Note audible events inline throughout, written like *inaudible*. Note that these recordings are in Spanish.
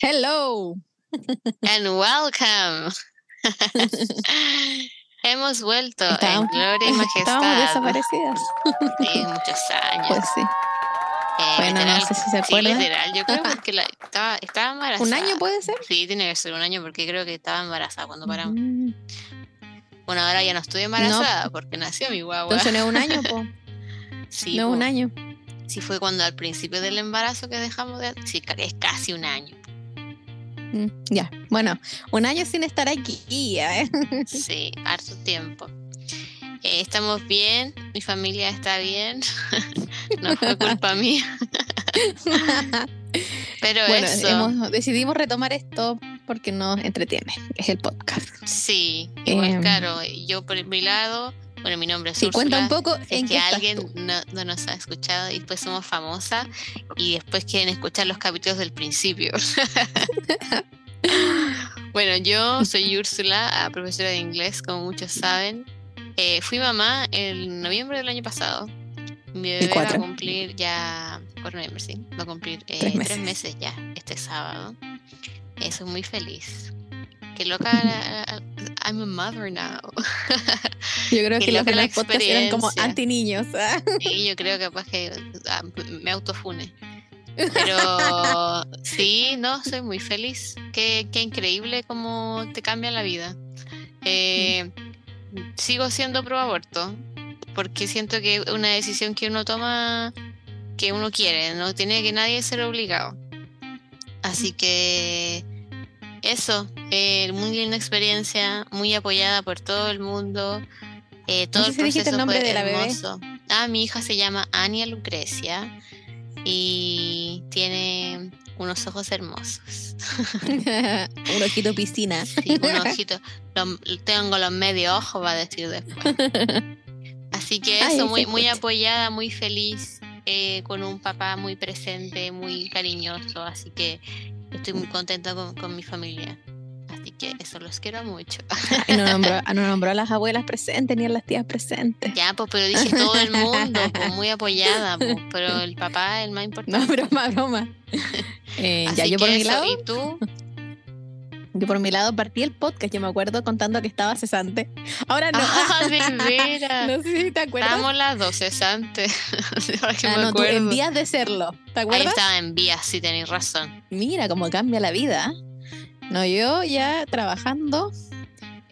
Hello. And welcome. *laughs* Hemos vuelto Estábamos- en gloria y *laughs* majestad. Estábamos desaparecidas. Sí, muchos años. Pues sí. Eh, Bueno, no literal, sé si se Sí, acuerdan. literal. Yo creo que la- *laughs* estaba, estaba embarazada. ¿Un año puede ser? Sí, tiene que ser un año porque creo que estaba embarazada cuando paramos. Mm, Bueno, ahora ya no estoy embarazada porque nació mi guagua. Entonces no es un año, po. sí, no es un año. Sí, fue cuando al principio del embarazo que dejamos de. Sí, es casi un año. Mm, Ya. Bueno, un año sin estar aquí. ¿eh? *laughs* Sí, harto tiempo. Eh, estamos bien, mi familia está bien. *laughs* no fue culpa mía. *laughs* Pero bueno, eso, hemos- decidimos retomar esto porque nos entretiene. Es el podcast. sí, igual Em, claro, yo por mi lado, bueno, mi nombre es Sí, cuenta un Úrsula, poco si es en que qué alguien no, no nos ha escuchado y después somos famosas y después quieren escuchar los capítulos del principio. *laughs* bueno, yo soy Úrsula, ah, profesora de inglés, como muchos saben. Eh, fui mamá en noviembre del año pasado. Mi bebé va a cumplir ya, por noviembre, sí, va a cumplir eh, Tres tres, meses. ya, este sábado. Eh, soy muy feliz. Qué loca, la- I'm a mother now. *laughs* Yo creo que los loca la demás podcasts eran como anti niños. *laughs* Sí, yo creo que capaz que ah, me autofune. Pero *laughs* sí, no, soy muy feliz. Qué, qué increíble cómo te cambia la vida. Eh, sigo siendo pro aborto porque siento que es una decisión que uno toma que uno quiere, no tiene que nadie ser obligado. Así que eso, eh, muy linda experiencia, muy apoyada por todo el mundo. eh, todo sé el si el proceso nombre fue de la bebé. hermoso. Ah, mi hija se llama Ania Lucrecia y tiene unos ojos hermosos. *laughs* un ojito piscina. Sí, un ojito. Lo- tengo los medio ojos, va a decir después. *laughs* Así que eso, muy, muy escucha. apoyada, muy feliz, eh, con un papá muy presente, muy cariñoso. Así que estoy muy contenta con, con mi familia. Así que eso los quiero mucho. *laughs* Y no nombró, *laughs* no nombró a las abuelas presentes ni a las tías presentes. Ya, pues, pero dije todo el mundo, *laughs* pues, muy apoyada, pues, pero el papá es el más importante. No, broma, broma. Eh, ya, yo por mi lado, ¿Y tú? Yo por mi lado partí el podcast, yo me acuerdo contando que estaba cesante. Ahora no. Ah, *laughs* de no sé si te acuerdas. Estábamos las dos cesantes. *laughs* Ahora que Ah, me no, tú acuerdo. en vías de serlo. ¿Te Ahí acuerdas? estaba en vías, sí tenéis razón. Mira cómo cambia la vida. No, yo ya trabajando.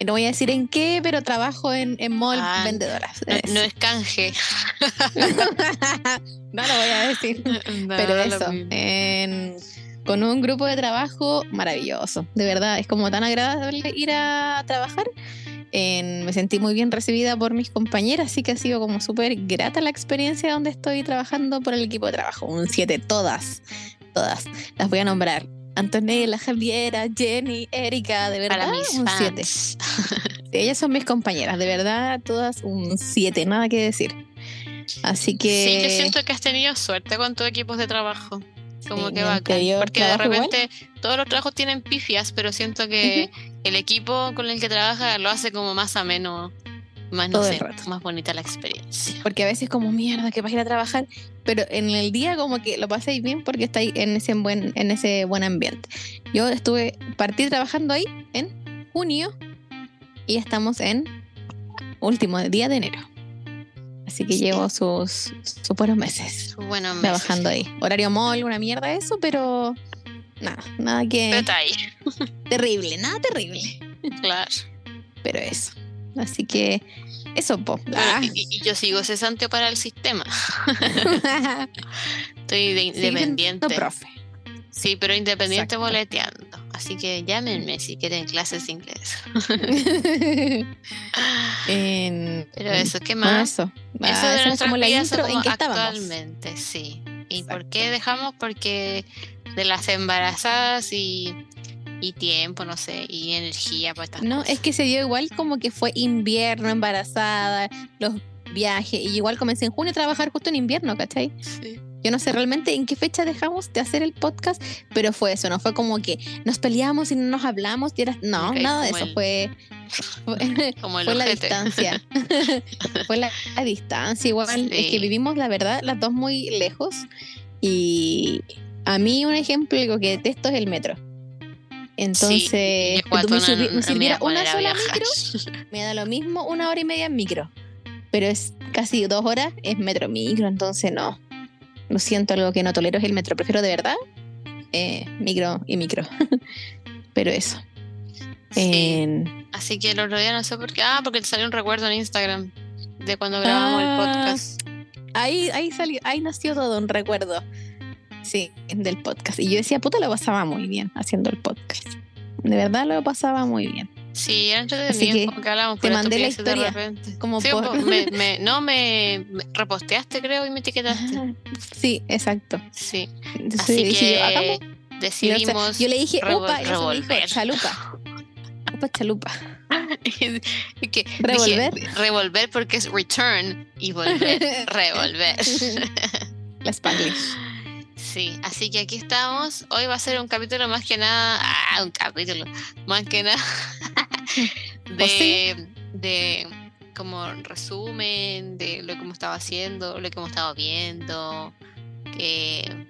No voy a decir en qué, pero trabajo en, en mall Ah, vendedoras. No, no es canje. *laughs* no lo voy a decir. No, Pero eso, en- con un grupo de trabajo maravilloso. De verdad, es como tan agradable ir a trabajar. En- me sentí muy bien recibida por mis compañeras, así que ha sido como súper grata la experiencia donde estoy trabajando por el equipo de trabajo. Un 7, todas, todas. Las voy a nombrar. Antonella, Javiera, Jenny, Erika, de verdad, Para mis un 7. fans. *laughs* Ellas son mis compañeras, de verdad, todas un 7, nada que decir. Así que... Sí, yo siento que has tenido suerte con tus equipos de trabajo. Como Sí, que bacán. Porque de igual. repente todos los trabajos tienen pifias, pero siento que el equipo con el que trabaja lo hace como más ameno, más no Todo sé, más bonita la experiencia. Porque a veces como mierda que vas a ir a trabajar, pero en el día como que lo pasáis bien porque estáis en ese buen, en ese buen ambiente. Yo estuve, partí trabajando ahí en junio y estamos en último día de enero. Así que llevo sus, sus buenos meses Bueno, meses. trabajando ahí. Horario mall, una mierda eso, pero nada, nada que Detalle, terrible, nada terrible. claro. Pero eso. Así que eso, po. Bueno, Ah. y, y yo sigo cesante para el sistema. *laughs* Estoy de independiente. profe. Sí, pero independiente Exacto. boleteando. Así que llámenme si quieren clases de inglés. *laughs* En- Pero eso, ¿qué más? eso. Eso Ah, de es como la intro. como ¿En qué estábamos? actualmente, sí. ¿Y por qué dejamos? Porque de las embarazadas y, y tiempo, no sé, y energía estas No, cosas. es que se dio igual como que fue invierno, embarazada, los viajes. Y igual comencé en junio a trabajar justo en invierno, ¿cachai? Sí. Yo no sé realmente en qué fecha dejamos de hacer el podcast, pero fue eso, no fue como que nos peleamos y no nos hablamos. Y era... No, Ok, nada de eso. el- Fue, fue, *laughs* *laughs* Como fue la distancia. *laughs* fue la, la distancia. Igual es Sí. que vivimos, la verdad, las dos muy lejos. Y a mí un ejemplo algo que detesto es el metro. Entonces, Sí, tú me, subi- me no me sirviera voy a una sola micro, me da lo mismo una hora y media en micro. Pero es casi dos horas, es metro micro, entonces no. Lo siento, algo que no tolero es el metro. Prefiero de verdad eh, micro y micro. *laughs* pero eso. Sí. Así que el otro día no sé por qué. Ah, porque te salió un recuerdo en Instagram de cuando grabamos el Ah. podcast. ahí, ahí salió, ahí nació todo un recuerdo. Sí, del podcast. Y yo decía, puta, lo pasaba muy bien haciendo el podcast. De verdad lo pasaba muy bien. Sí, Así que como que hablábamos te mandé la historia, repente. como Sí, por- po, me- *laughs* me- no, me, me reposteaste, creo, y me etiquetaste. Sí, exacto. Sí, Entonces así dije yo, que decidimos. Yo le dije, upa, y eso me dijo, revolver. chalupa. Upa, chalupa. *laughs* que Revolver. dije, revolver porque es return y volver. *laughs* revolver. La Spanglish. Sí, así que aquí estamos. Hoy va a ser un capítulo más que nada. Ah, un capítulo. Más que nada. *laughs* de, de como resumen de lo que hemos estado haciendo, lo que hemos estado viendo. eh,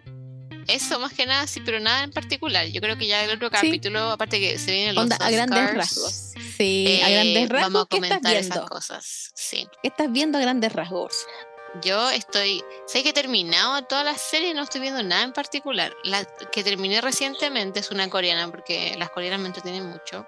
eso más que nada, sí, pero nada en particular. Yo creo que ya el otro Sí. capítulo, aparte que se vienen los Onda, a grandes Oscars, rasgos. Sí, a eh, grandes rasgos. Vamos a ¿Qué estás comentar esas cosas. Sí. ¿Qué estás viendo a grandes rasgos? Yo estoy, sé que he terminado todas las series, no estoy viendo nada en particular. La que terminé recientemente es una coreana, porque las coreanas me entretienen mucho,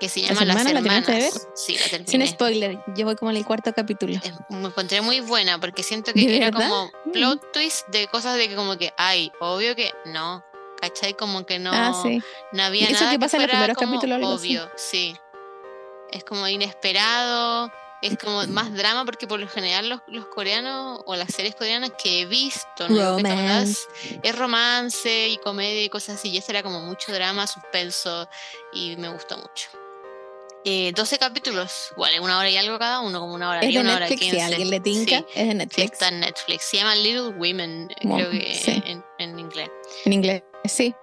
que se llama Las hermanas la Hermanas. terminaste de Sí, la Sin spoiler, yo voy como en el cuarto capítulo. Me encontré muy buena porque siento ¿De que era verdad? como Mm. plot twist de cosas de que como que, ay, obvio que no, ¿cachai? Como que no, ah, sí. no había eso nada que pasa en los primeros como capítulos, obvio, sí. Es como inesperado, es como más drama porque por lo general los, los coreanos o las series coreanas que he visto, no Romance. es romance y comedia y cosas así, y ese era como mucho drama, suspenso y me gustó mucho. Eh, 12 capítulos, igual, una hora y algo cada uno, como una hora Es y de una hora Netflix, si quince. alguien le tinca, Sí, es de sí, Netflix. está en Netflix. Se llama Little Women, eh, creo que sí. en, en inglés. En inglés, sí.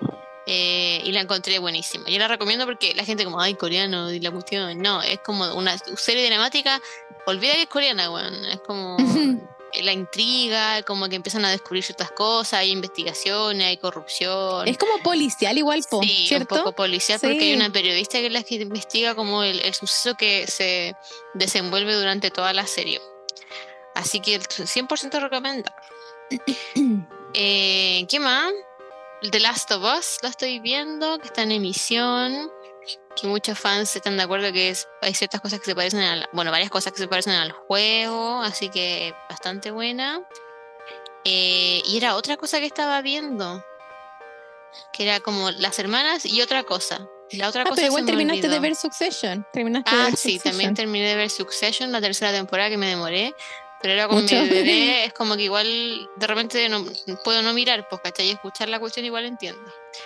Eh, y la encontré buenísima. Yo la recomiendo porque la gente como, ay, coreano, y la cuestión, no, es como una serie dramática, olvida que es coreana, weón. Es como *laughs* la intriga, como que empiezan a descubrir ciertas cosas, hay investigaciones, hay corrupción. Es como policial igual, po, Sí, ¿cierto? un poco policial porque hay una periodista que es la que investiga como el, el suceso que se desenvuelve durante toda la serie. Así que el 100% recomendado. *clears throat* Eh, ¿Qué más? The Last of Us la estoy viendo, que está en emisión. Que muchos fans están de acuerdo que es- hay ciertas cosas que se parecen al. Bueno, varias cosas que se parecen al juego, así que bastante buena. Eh, y era otra cosa que estaba viendo. Que era como las hermanas y otra cosa. La otra Ah, cosa pero igual terminaste de ver Succession. Terminaste de Ah, ver sí, Succession. también terminé de ver Succession, la tercera temporada que me demoré. Pero era con mi bebé, *laughs* es como que igual de repente no puedo no mirar, pues, ¿cachai? Y escuchar la cuestión igual entiendo.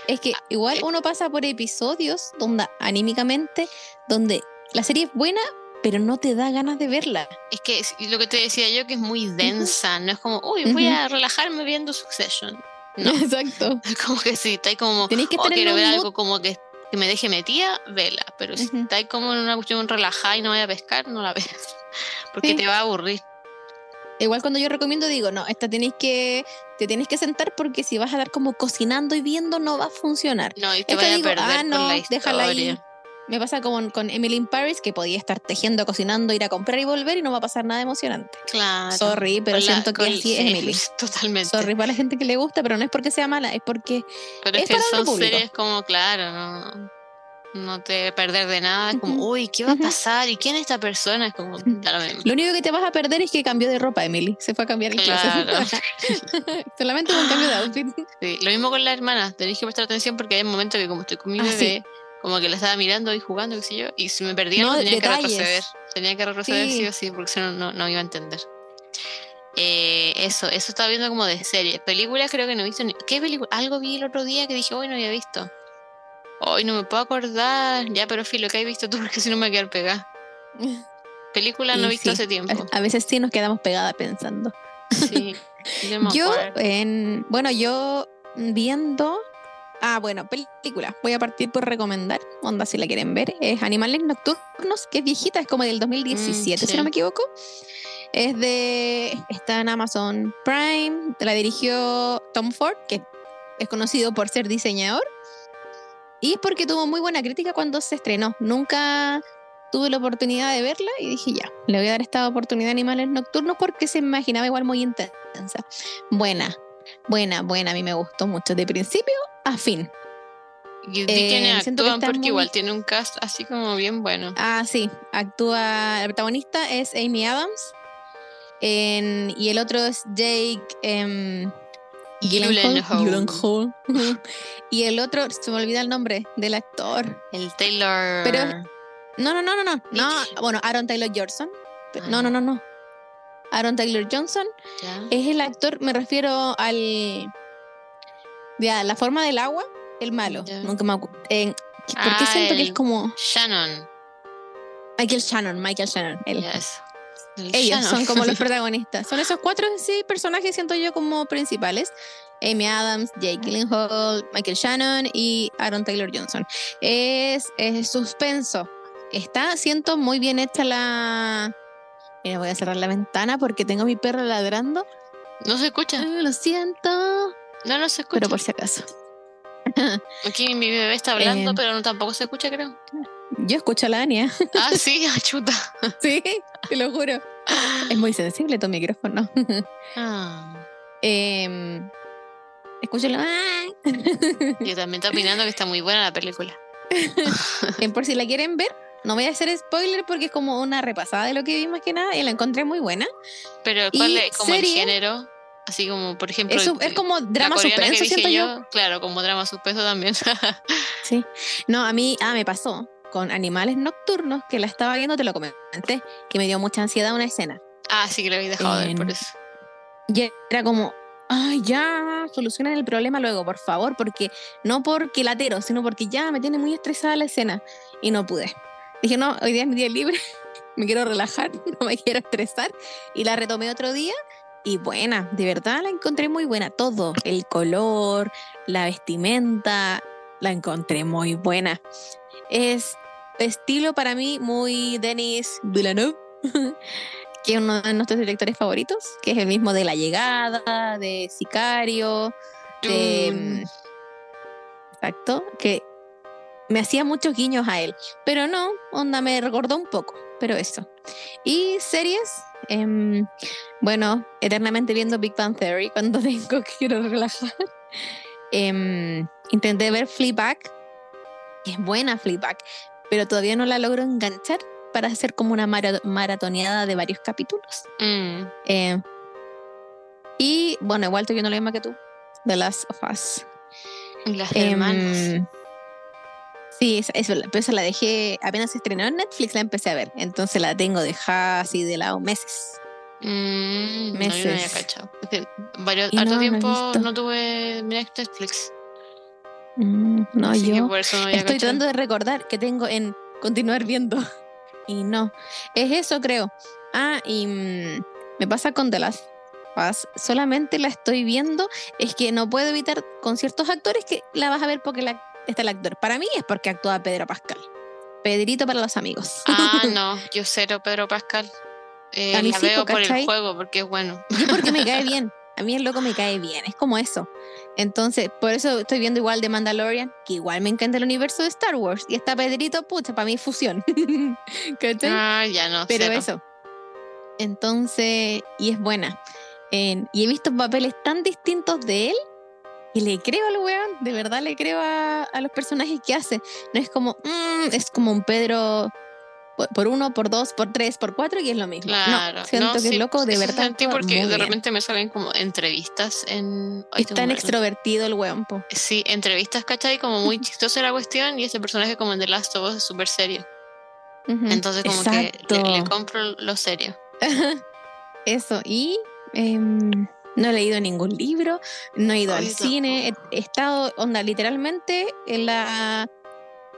Es que Ah, igual eh. uno pasa por episodios donde anímicamente, donde la serie es buena, pero no te da ganas de verla. Es que es- lo que te decía yo, que es muy densa, no es como, uy, voy a relajarme viendo Succession. *laughs* No, Exacto. *laughs* como que si estáis como, Tenéis que oh, quiero ver mood- algo como que, que me deje metida, vela. Pero si Ujú. estáis como en una cuestión relajada y no vaya a pescar, no la veas. Porque Sí. te va a aburrir. Igual cuando yo recomiendo digo, no, esta tenéis que, te tienes que sentar porque si vas a estar como cocinando y viendo no va a funcionar. No, y te Esta vaya a digo, perder ah, no, la déjala ahí. Me pasa como con Emily in Paris, que podía estar tejiendo, cocinando, ir a comprar y volver y no va a pasar nada emocionante. Claro. Sorry, pero la- siento que así es Emily. *laughs* Totalmente. Sorry para la gente que le gusta, pero no es porque sea mala, es porque Pero es, que para son series como, claro, no, no te perder de nada. Es como, uy, ¿qué va a pasar? ¿Y quién es esta persona? Es como, lo único que te vas a perder es que cambió de ropa, Emily. Se fue a cambiar el Claro. *laughs* Solamente un cambio de outfit. Sí, Lo mismo con la hermana. Tenéis que prestar atención porque hay momentos que, como estoy con mi Ah, bebé, como que la estaba mirando y jugando, qué sé yo, y si me perdía, No, no, tenía detalles. que retroceder. Tenía que retroceder sí, Sí. o sí, porque si no, no, no iba a entender. Eh, eso, eso estaba viendo como de series. Películas creo que no he visto ni. ¿Qué película? Algo vi el otro día que dije, hoy no había visto. Hoy no me puedo acordar. Ya, pero filo, ¿qué has visto tú? *laughs* Porque si no me voy a quedar pegada. Películas no he visto sí, hace tiempo. A, veces sí nos quedamos pegadas pensando. Sí. *laughs* Yo, en, bueno, yo viendo. Ah, bueno, película. Voy a partir por recomendar. Onda, si la quieren ver. Es Animales Nocturnos, que es viejita, es como del 2017, Mm, si sí. no me equivoco. Es de. Está en Amazon Prime. La dirigió Tom Ford, que es conocido por ser diseñador. Y es porque tuvo muy buena crítica cuando se estrenó. Nunca tuve la oportunidad de verla y dije, ya, le voy a dar esta oportunidad a Animales Nocturnos porque se imaginaba igual muy intensa. Buena, buena, buena, a mí me gustó mucho, de principio a fin. Y Eh, actúan porque muy- igual tiene un cast así como bien bueno. Ah, sí, actúa, el protagonista es Amy Adams en- y el otro es Jake em, Gyllenhaal. *laughs* Y el otro, se me olvida el nombre del actor. El Taylor. Pero- No, no, no, no, no. bueno, Aaron Taylor Johnson. Ah, No, no, no, no. Aaron Taylor Johnson es el actor, me refiero al. Ya, la forma del agua, el malo. Nunca me eh, ¿Por qué Ah, siento que es como Shannon. Michael Shannon? Michael Shannon. él. Yes. El Ellos Shannon. son como los *laughs* protagonistas. Son esos cuatro sí, personajes, siento yo, como principales. Amy Adams, Jake Gyllenhaal, Michael Shannon y Aaron Taylor Johnson. Es, es suspenso. Está, siento, muy bien hecha la... Mira, voy a cerrar la ventana porque tengo a mi perro ladrando. No se escucha. Ah, lo siento, No, no se escucha. pero por si acaso. Aquí mi bebé está hablando, Eh. pero no, tampoco se escucha, creo. Yo escucho a la Ania. *laughs* Ah, sí, ah, chuta. *laughs* sí, te lo juro. Es muy sensible tu micrófono. *laughs* Ah, Em, escucho la... yo también estoy opinando que está muy buena la película. Eh, por si la quieren ver, no voy a hacer spoiler porque es como una repasada de lo que vi más que nada y la encontré muy buena. Pero ¿cuál es como el género? Así como, por ejemplo, Es, como drama suspenso, siento yo. yo. Claro, como drama suspenso también. Sí. No, a mí, ah, me pasó con Animales Nocturnos, que la estaba viendo, te lo comenté, que me dio mucha ansiedad una escena. ah, sí que lo habéis dejado de ver por eso. Y era como, ay, ya, solucionen el problema luego, por favor, porque no porque latero, sino porque ya me tiene muy estresada la escena y no pude. Dije, no, hoy día es mi día libre, *laughs* me quiero relajar, *laughs* no me quiero estresar. Y la retomé otro día y buena, de verdad la encontré muy buena. Todo, el color, la vestimenta, la encontré muy buena. Es estilo para mí muy Denis Villeneuve. *laughs* que es uno de nuestros directores favoritos, que es el mismo de La Llegada, de Sicario, de... Mm. Exacto, que me hacía muchos guiños a él, pero no, onda, me recordó un poco, pero eso. Y series, em, bueno, eternamente viendo Big Bang Theory *laughs* cuando tengo que quiero relajar. Em, intenté ver Fleabag, es buena Fleabag, pero todavía no la logro enganchar para hacer como una mara- maratoneada de varios capítulos. Mm. Eh, y bueno, igual estoy viendo la misma que tú, The Last of Us. Las Em, hermanas. sí, esa, esa la dejé, apenas se estrenó en Netflix, la empecé a ver. Entonces la tengo dejada así de lado meses. Mm, no, yo no había meses. cachado. Es varios, harto no, no tiempo visto. no tuve Netflix. Mm, no, así yo por eso no había estoy tratando de recordar que tengo en continuar viendo. *laughs* Y no, es eso creo. Ah, y mm, me pasa con The Last Us. Solamente la estoy viendo. Es que no puedo evitar con ciertos actores que la vas a ver porque la- está el actor. Para mí es porque actúa Pedro Pascal. Pedrito para los amigos. Ah, *laughs* no, yo cero Pedro Pascal. Eh, A mí la sí, veo po, por el juego porque es bueno. Y porque me cae *laughs* bien. A mí el loco me cae bien. Es como eso. Entonces, por eso estoy viendo igual de Mandalorian, que igual me encanta el universo de Star Wars. Y está Pedrito, pucha, para mí fusión. *laughs* ¿Cachai? Ah, ya no. Pero cero. eso. Entonces, y es buena. En- y he visto papeles tan distintos de él que le creo al weón, de verdad le creo a, a los personajes que hace. No es como, mm, es como un Pedro por, por uno, por dos, por tres, por cuatro y es lo mismo. Claro. no, siento no, que sí, es loco, de verdad. sentí porque de repente me salen como entrevistas en. Ay, Es tan extrovertido el weón, po. Sí, entrevistas, ¿cachai? Como muy *laughs* chistosa la cuestión y ese personaje como en The Last of Us es súper serio. Entonces como Exacto. que le, le compro lo serio. *laughs* Eso, y em, no he leído ningún libro, no he ido Ay, al cine, he, he estado, onda, literalmente en la,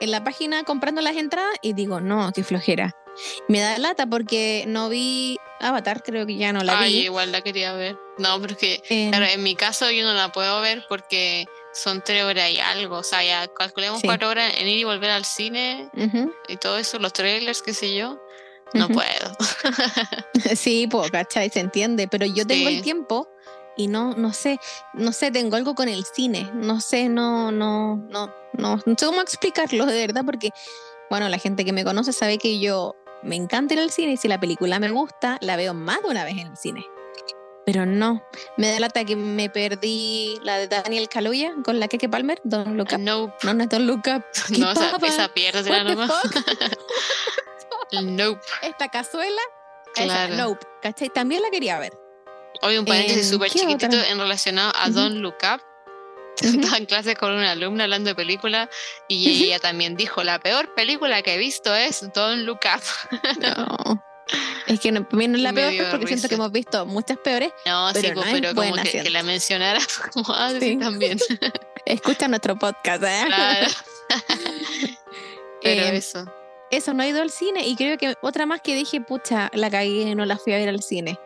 en la página comprando las entradas y digo, no, qué flojera. Me da lata porque no vi Avatar, creo que ya no la Ay, vi. igual la quería ver. No, pero es que, Em, claro, en mi caso yo no la puedo ver porque son tres horas y algo. O sea, ya calculemos Sí. cuatro horas en ir y volver al cine y todo eso, los trailers, qué sé yo. No puedo. *laughs* *laughs* Sí, pues, ¿cachai? Se entiende, pero yo tengo el tiempo y no, no sé, no sé, tengo algo con el cine, no sé, no, no, no, no, no sé cómo explicarlo de verdad, porque, bueno, la gente que me conoce sabe que yo me encanta ir al cine y si la película me gusta, la veo más de una vez en el cine. Pero no, me da lata que me perdí la de Daniel Kaluuya con la Keke Palmer, Look Up. Nope. No, no es Don't Look Up. ¿Qué No, esa, esa the nomás. *laughs* Nope. Esta cazuela, esa, Claro. Nope, ¿cachai? También la quería ver. Hoy un paréntesis Em, súper ¿qué chiquitito otra? en relacionado a. Don't Look Up. *laughs* Estaba en clase con una alumna hablando de película y ella también dijo, la peor película que he visto es Don't Look Up. *laughs* No. Es que no, no es la peor *laughs* porque siento que hemos visto muchas peores. No, sí, Pero pues, no es pero como que, la mencionara como, ah, sí, Sí. también. Escucha nuestro podcast, ¿eh? Claro. Pero Eh, eso. Eso, no he ido al cine. Y creo que otra más que dije, pucha, la cagué, no la fui a ver al cine.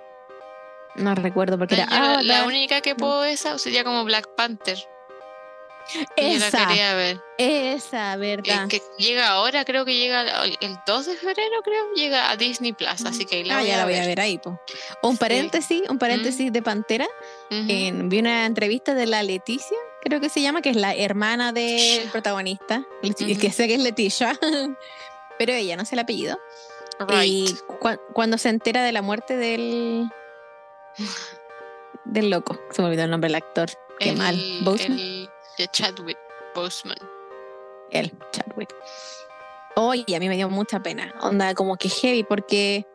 No recuerdo porque No, era. yo la, única que puedo esa sería como Black Panther. que yo la esa, quería ver. esa, Eh, ¿verdad? que llega ahora, creo que llega el, el 2 de febrero, creo, llega a Disney Plus, así que ahí la ah, voy ya a la voy a ver ahí, po. Un Sí. paréntesis, un paréntesis de Pantera. En- vi una entrevista de la Leticia, creo que se llama, que es la hermana del protagonista. Leti- Ujú. Que sé que es Leticia, *laughs* pero ella no sé el apellido. Right. Y cua- cuando se entera de la muerte del. *laughs* del loco, se me olvidó el nombre del actor. Qué el, mal. Boseman. el de Chadwick Boseman. Él, Chadwick. Oye, a mí me dio mucha pena. Onda, como que heavy, porque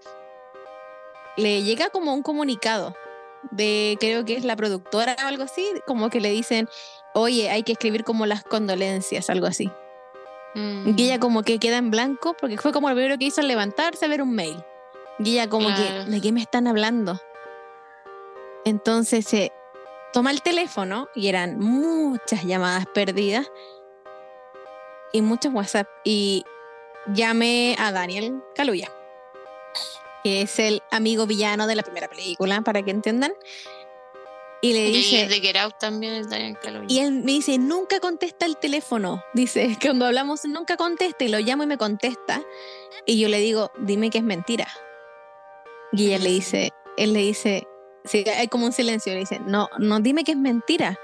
le llega como un comunicado de, creo que es la productora o algo así, como que le dicen, oye, hay que escribir como las condolencias, algo así. Mm, Y ella como que queda en blanco, porque fue como lo primero que hizo al levantarse a ver un mail. Y ella como Claro. que, ¿de qué me están hablando? Entonces se toma el teléfono y eran muchas llamadas perdidas y muchos WhatsApp. Y llamé a Daniel Kaluuya, que es el amigo villano de la primera película, para que entiendan. Y le y dice, es de Get Out también, es Daniel Kaluuya. y él me dice, nunca contesta el teléfono. Dice, que *laughs* cuando hablamos nunca contesta y lo llamo y me contesta. Y yo le digo, dime que es mentira. Y ella le dice, él le dice, sí, hay como un silencio, le dice, no, no, dime que es mentira.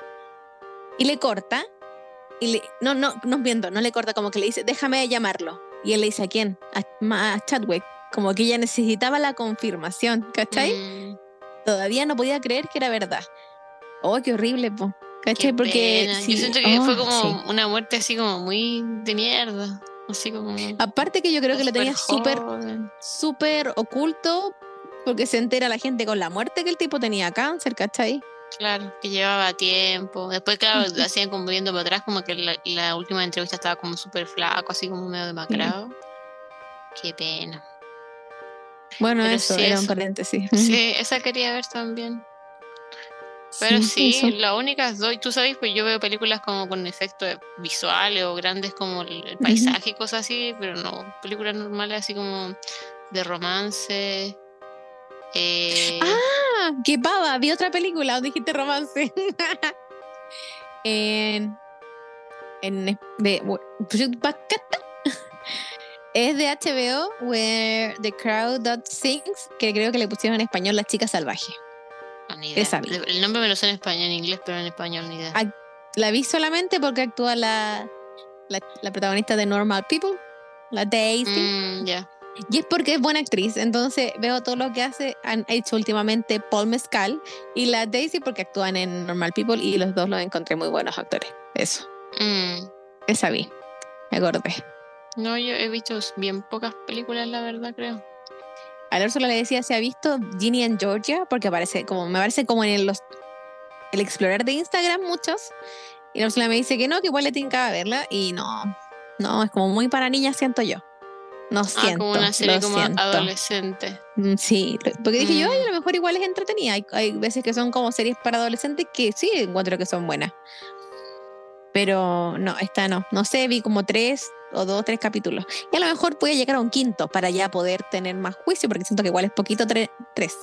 Y le corta, y le, no, no, no viendo, no le corta, como que le dice, déjame llamarlo. Y él le dice, ¿a quién? A, a Chadwick. Como que ella necesitaba la confirmación, ¿cachai? Mm, Todavía no podía creer que era verdad. Oh, qué horrible, po. qué ¿Cachai? Porque pena. sí, Yo siento que oh, fue como sí. una muerte así como muy de mierda. Así como. Aparte que yo creo que lo tenía súper, súper oculto, porque se entera la gente con la muerte que el tipo tenía cáncer, ¿cachai? Claro, que llevaba tiempo. Después, claro, lo hacían como viendo para atrás, como que la, la última entrevista estaba como súper flaco, así como medio demacrado. Qué pena. Bueno, Pero eso sí, era un paréntesis. Sí, esa quería ver también. Pero sí, eso. las únicas dos, tú sabes, pues yo veo películas como con efectos visuales o grandes como el, el paisaje y cosas así, pero no, películas normales así como de romance. Eh, Ah, qué pava, vi otra película donde dijiste romance. *laughs* en. En. De, es de HBO, Where the Crowd That Sings, que creo que le pusieron en español La Chica Salvaje. no, ni idea. El nombre me lo sé en español, en inglés, pero en español ni idea. La vi solamente porque actúa la, la, la protagonista de Normal People, la Daisy. Mm, ya. Y es porque es buena actriz. Entonces veo todo lo que hace. Han hecho últimamente Paul Mescal y la Daisy porque actúan en Normal People y los dos los encontré muy buenos actores. Eso. Mm. Esa vi. Me acordé. No, yo he visto bien pocas películas, la verdad, creo. A la Úrsula le decía si ha visto Ginny and Georgia porque aparece como, me parece como en el, los, el Explorer de Instagram muchos. Y la Úrsula me dice que no, que igual le tincaba verla. Y no, no, es como muy para niñas, siento yo. No Ah, siento. como una serie como siento. adolescente. Mm, Sí, porque dije yo, Mm. ay, a lo mejor igual es entretenida. Hay, hay veces que son como series para adolescentes que sí encuentro que son buenas. Pero no, esta no. No sé, vi como tres o dos, tres capítulos. Y a lo mejor voy a llegar a un quinto para ya poder tener más juicio, porque siento que igual es poquito tre- tres.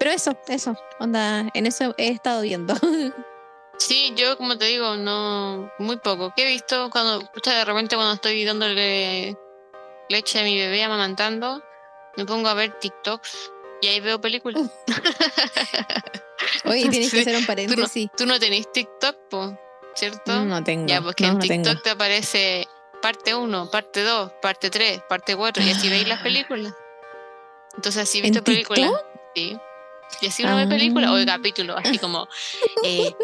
Pero eso, eso, onda, en eso he estado viendo. *laughs* Sí, yo como te digo, no, muy poco. ¿Qué he visto cuando, de repente cuando estoy dándole leche a mi bebé amamantando, me pongo a ver TikToks y ahí veo películas. *laughs* Oye, tienes que Sí, hacer un Tú no, paréntesis. tú no tenés TikTok, po, ¿cierto? No tengo. Ya, porque no, en no tengo. TikTok te aparece parte 1, parte 2, parte 3, parte 4 y así veis las películas. Entonces así he ¿En visto películas. TikTok? Sí. Y así uno ve películas o Ah. capítulos, así como eh,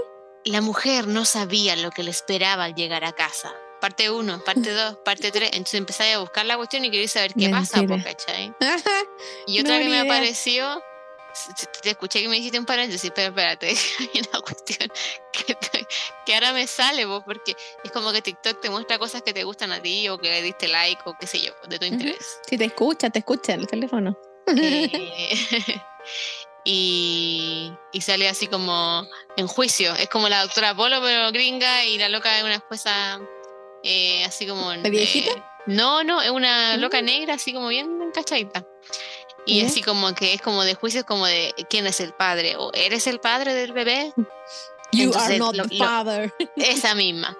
la mujer no sabía lo que le esperaba al llegar a casa. Parte 1, parte 2, parte 3. Entonces empezáis a buscar la cuestión y queréis saber qué pasa, po. ¿cachai? *laughs* Y otra No, que me apareció, te escuché que me hiciste un paréntesis, pero espérate, *laughs* hay una cuestión que, ahora me sale, vos, porque es como que TikTok te muestra cosas que te gustan a ti o que le diste like o qué sé yo, de tu interés. Si te escucha, te escucha el teléfono. Eh, *laughs* y, y sale así como en juicio, es como la doctora Polo, pero gringa, y la loca es una esposa eh, así como... ¿De viejita? eh, no, no, es una loca Mm. negra, así como bien cachadita. Y así como que es como de juicio, es como de quién es el padre, o eres el padre del bebé, You Entonces, are not lo- the lo- father. *laughs* esa misma,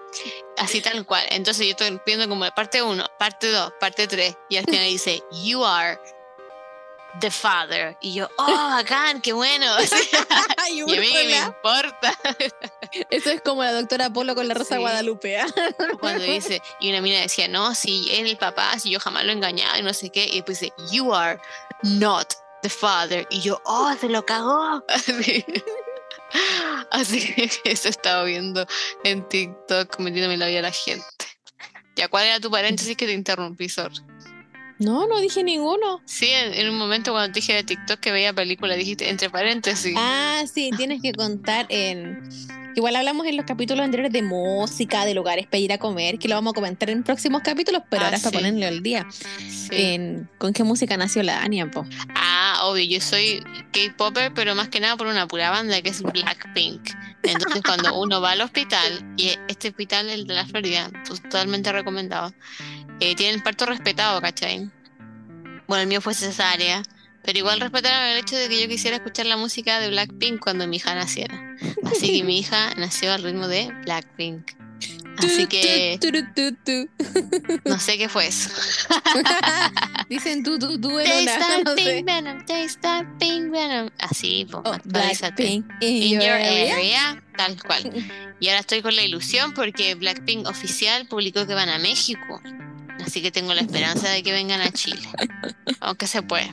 así tal cual. Entonces yo estoy viendo como parte 1, parte 2, parte 3, y al final dice, You are the father. Y yo, oh, bacán, qué bueno. *laughs* *laughs* Y a mí que me importa. *laughs* Eso es como la doctora Polo con la Rosa Sí. Guadalupe. ¿ah? Cuando dice, y una mina decía, no, si él el papá, si yo jamás lo he engañado y no sé qué. Y después dice, You are not the father. Y yo, oh, se lo cagó. Así, Así que eso estaba viendo en TikTok, metiéndome la vida de la gente. Ya, ¿cuál era tu paréntesis que te interrumpí, Sor? No, no dije ninguno. Sí, en, en un momento cuando te dije de TikTok que veía películas, dijiste entre paréntesis. Ah, sí, tienes que contar en. Igual hablamos en los capítulos anteriores de música, de lugares para ir a comer, que lo vamos a comentar en próximos capítulos, pero Ah, ahora es para sí. ponerle al día. Sí. En, ¿Con qué música nació la Ania, po? Ah, obvio, yo soy K-Popper, pero más que nada por una pura banda que es Blackpink. Entonces, cuando *laughs* uno va al hospital, y este hospital, el de la Florida, pues, totalmente recomendado, eh, tiene el parto respetado, ¿cachai? Bueno, el mío fue cesárea, pero igual respetaron el hecho de que yo quisiera escuchar la música de Blackpink cuando mi hija naciera. Así que mi hija *laughs* nació al ritmo de Blackpink. Así que no sé qué fue eso. *laughs* Dicen tú, tú, tú. Así, pues, Oh, actualízate. Blackpink in your area. area, tal cual. *laughs* Y ahora estoy con la ilusión porque Blackpink oficial publicó que van a México. Así que tengo la esperanza de que vengan a Chile. Aunque se puede.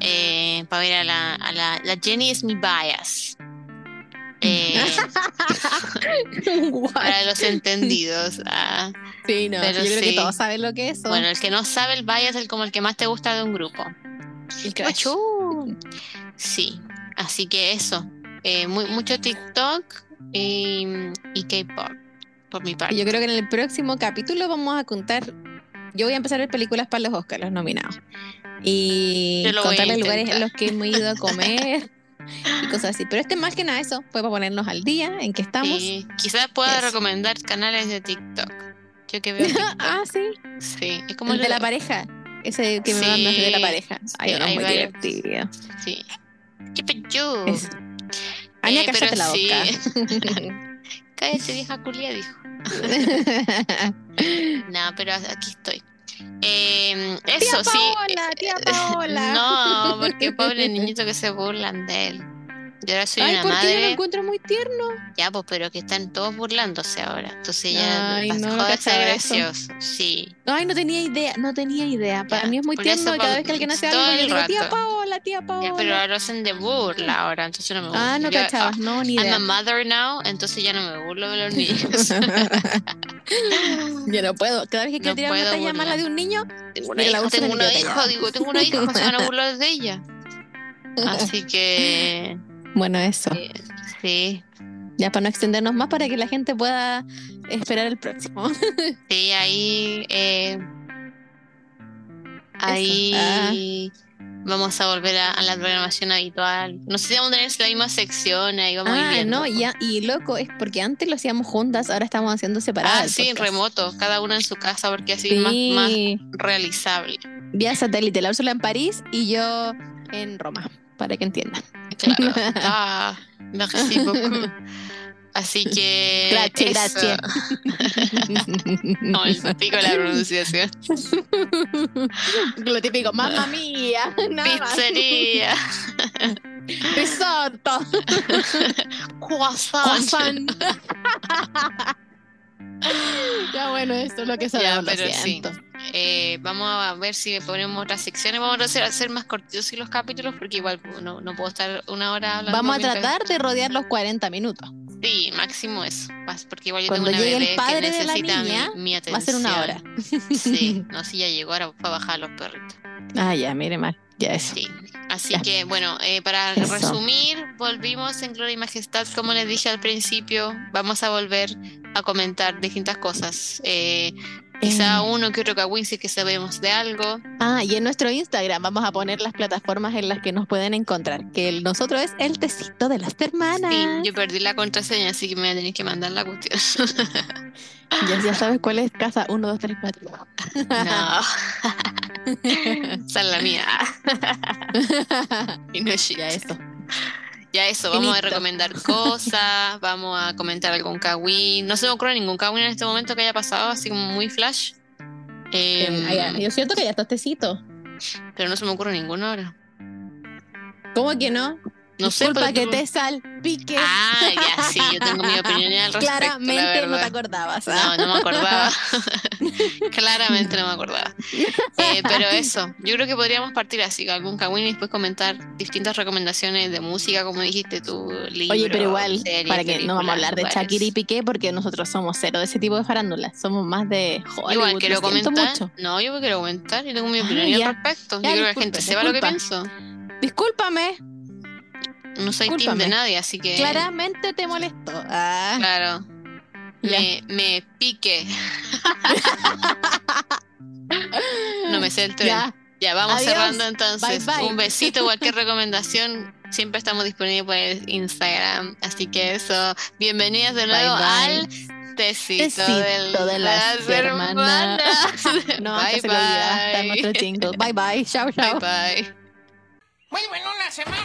Eh, para ver a la, a la, la Jenny es mi bias. Eh, *laughs* para los entendidos. ah. Sí, no, pero yo creo que todos saben lo que es. Bueno, el que no sabe el bias es el como el que más te gusta de un grupo. El. Sí, así que eso. Eh, muy, mucho TikTok y, y K-pop, por mi parte. Yo creo que en el próximo capítulo vamos a contar. Yo voy a empezar a ver películas para los Oscars, los nominados. Y contarles lugares en los que hemos ido a comer *laughs* y cosas así. Pero este más que nada eso, fue para ponernos al día en que estamos. Sí, quizás pueda Eso. recomendar canales de TikTok. Yo que veo *laughs* TikTok. ah, sí. Sí, es como el de lo- la pareja. Ese que me Sí, mandas de la pareja. Ay, sí, uno hay muy varios. divertido. Sí. ¿Qué pecho? Ania, Eh, cállate la sí. boca. *laughs* Cállate, vieja culia, dijo. *laughs* No, pero aquí estoy. Eh, eso tía sí. Paola, tía *laughs* Paola. No, porque pobre *laughs* niñito que se burlan de él. Yo ahora soy Ay, una porque yo lo madre. encuentro muy tierno. Ya, pues, pero que están todos burlándose ahora. Entonces ya Ay, no, no ser gracioso. Sí. Ay, no tenía idea, no tenía idea. Para Ya, mí es muy por tierno eso cada vez que alguien hace algo yo digo, tía rato. Paola, tía Paola. Ya, pero ahora hacen de burla ahora, entonces no me gusta. Ah, no Yo, cachaba, no, ni I'm idea. a mother now, entonces ya no me burlo de los niños. *laughs* Yo no puedo. Cada vez que quiero No tirar una talla mala de un niño, tengo una hija, tengo digo, tengo una hija, se van a burlar de ella. *laughs* Así que, bueno, eso. sí, Ya para no extendernos más, para que la gente pueda esperar el próximo. *laughs* sí, ahí, eh, ahí vamos a volver a, a la programación habitual. No sé si vamos a tener la misma sección, ahí vamos a ir Ah, no, ya- y loco, es porque antes lo hacíamos juntas, ahora estamos haciendo separadas. Ah, sí, remoto, cada una en su casa, porque así es más, realizable. vía satélite, la Úrsula en París y yo en Roma, para que entiendan. Claro. *laughs* Ah, merci beaucoup. Así que. Gracias, gracias. *laughs* No, el pico la pronunciación. Lo típico, mamma mía. *laughs* Pizzería. Risotto. Croissant. Croissant. Ya bueno, esto es lo que Ya, sabemos, lo pero sí. Eh, vamos a ver si ponemos otras secciones. Vamos a hacer, hacer más cortitos los capítulos porque igual no, no puedo estar una hora hablando. Vamos a tratar de rodear los 40 minutos. Sí, máximo eso. Porque igual yo Cuando tengo una llegue el bebé padre que de la necesita mi- niña, mi, atención. Va a ser una hora. Sí, *laughs* no, si ya llegó ahora para bajar a los perritos. Ah, ya, mire mal. Ya eso. Sí. Así que bueno, eh, para Eso. resumir, volvimos en Gloria y Majestad, como les dije al principio, vamos a volver a comentar distintas cosas. Eh, quizá Eh. uno que otro kawin si es que sabemos de algo. Ah, y en nuestro Instagram vamos a poner las plataformas en las que nos pueden encontrar. Que el nosotros es el tecito de las hermanas. Sí, yo perdí la contraseña, así que me tenéis que mandar la cuestión. Ya, ya *laughs* sabes cuál es casa 1, 2, 3, 4. no. *laughs* Esa es la mía. *laughs* y no es shit. ya eso. Ya eso, vamos a recomendar cosas, *laughs* vamos a comentar algún kawin. No se me ocurre ningún kawin en este momento que haya pasado, así como muy flash. Ah, ya, Yo siento que ya está tecito. pero no se me ocurre ninguno ahora. ¿Cómo que no? No sé, Disculpa que tú- te salpique. Ah, ya, sí, yo tengo mi opinión al respecto. la Claramente no te acordabas. No, ¿ah? no me acordaba. *laughs* Claramente no me acordaba. Eh, pero eso, yo creo que podríamos partir así, con algún kawin y después comentar distintas recomendaciones de música, como dijiste tú, libros, Oye, pero igual, para que no vamos a hablar de Shakira y. Piqué porque nosotros somos cero de ese tipo de farándula. Somos más de Hollywood. Igual lo quiero comentar. mucho. No, yo quiero comentar. Yo tengo mi Ah, opinión al respecto. Ya, yo creo que la gente sepa lo que pienso. Discúlpame, No soy team Discúlpame. de nadie, así que. claramente te molesto. Ah, Claro. Me, me pique. *laughs* no me sé el tren. ya. Ya, vamos Adiós. cerrando entonces. Bye, bye. Un besito, cualquier *laughs* recomendación. Siempre estamos disponibles por el Instagram. Así que eso. Bienvenidas de Bye, nuevo bye. al Tecito, Tecito del- de las hermanas. *laughs* No, bye, que se lo olvida. Está en bye. nuestro jingle. Bye bye. Chao, Bye chao. bye. Muy buena la semana.